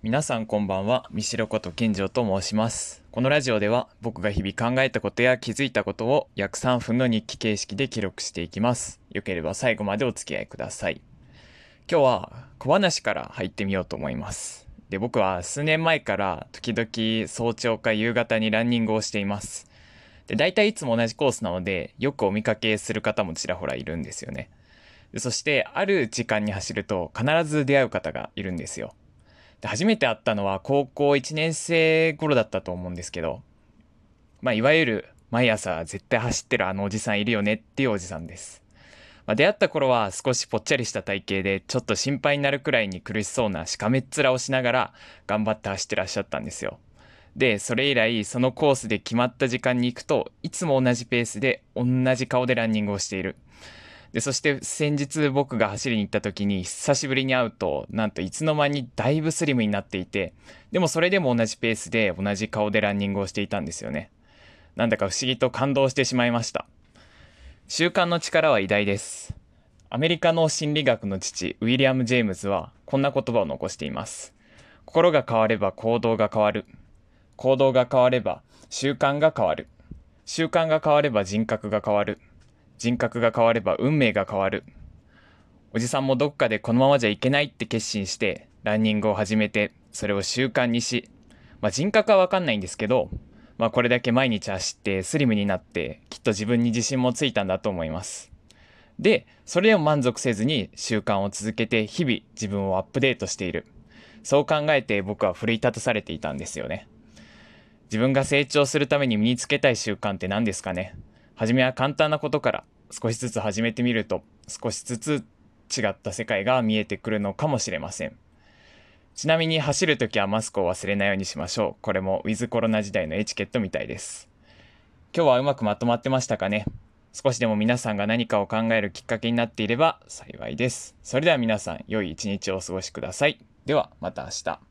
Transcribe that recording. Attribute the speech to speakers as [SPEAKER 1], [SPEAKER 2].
[SPEAKER 1] 皆さんこんばんは、三代こと健城と申します。このラジオでは僕が日々考えたことや気づいたことを約3分の日記形式で記録していきます。よければ最後までお付き合いください。今日は小話から入ってみようと思います。で、僕は数年前から時々早朝か夕方にランニングをしています。で、大体いつも同じコースなので、よくお見かけする方もちらほらいるんですよね。そして、ある時間に走ると必ず出会う方がいるんですよ。で初めて会ったのは高校1年生頃だったと思うんですけど、まあ、いわゆる毎朝絶対走ってるあのおじさんいるよねっていうおじさんです。まあ、出会った頃は少しぽっちゃりした体型でちょっと心配になるくらいに苦しそうなしかめっ面をしながら頑張って走ってらっしゃったんですよ。で、それ以来そのコースで決まった時間に行くといつも同じペースで同じ顔でランニングをしている。で、そして先日僕が走りに行った時に久しぶりに会うと、なんといつの間にだいぶスリムになっていて、でもそれでも同じペースで同じ顔でランニングをしていたんですよね。なんだか不思議と感動してしまいました。習慣の力は偉大です。アメリカの心理学の父、ウィリアム・ジェームズはこんな言葉を残しています。心が変われば行動が変わる。行動が変われば習慣が変わる。習慣が変われば人格が変わる。人格が変われば運命が変わる。おじさんもどっかでこのままじゃいけないって決心して、ランニングを始めて、それを習慣にし、まあ人格はわかんないんですけど、まあこれだけ毎日走ってスリムになって、きっと自分に自信もついたんだと思います。で、それでも満足せずに習慣を続けて日々自分をアップデートしている。そう考えて僕は奮い立たされていたんですよね。自分が成長するために身につけたい習慣って何ですかね？初めは簡単なことから少しずつ始めてみると少しずつ違った世界が見えてくるのかもしれません。ちなみに走るときはマスクを忘れないようにしましょう。これもウィズコロナ時代のエチケットみたいです。今日はうまくまとまってましたかね？少しでも皆さんが何かを考えるきっかけになっていれば幸いです。それでは皆さん良い一日をお過ごしください。ではまた明日。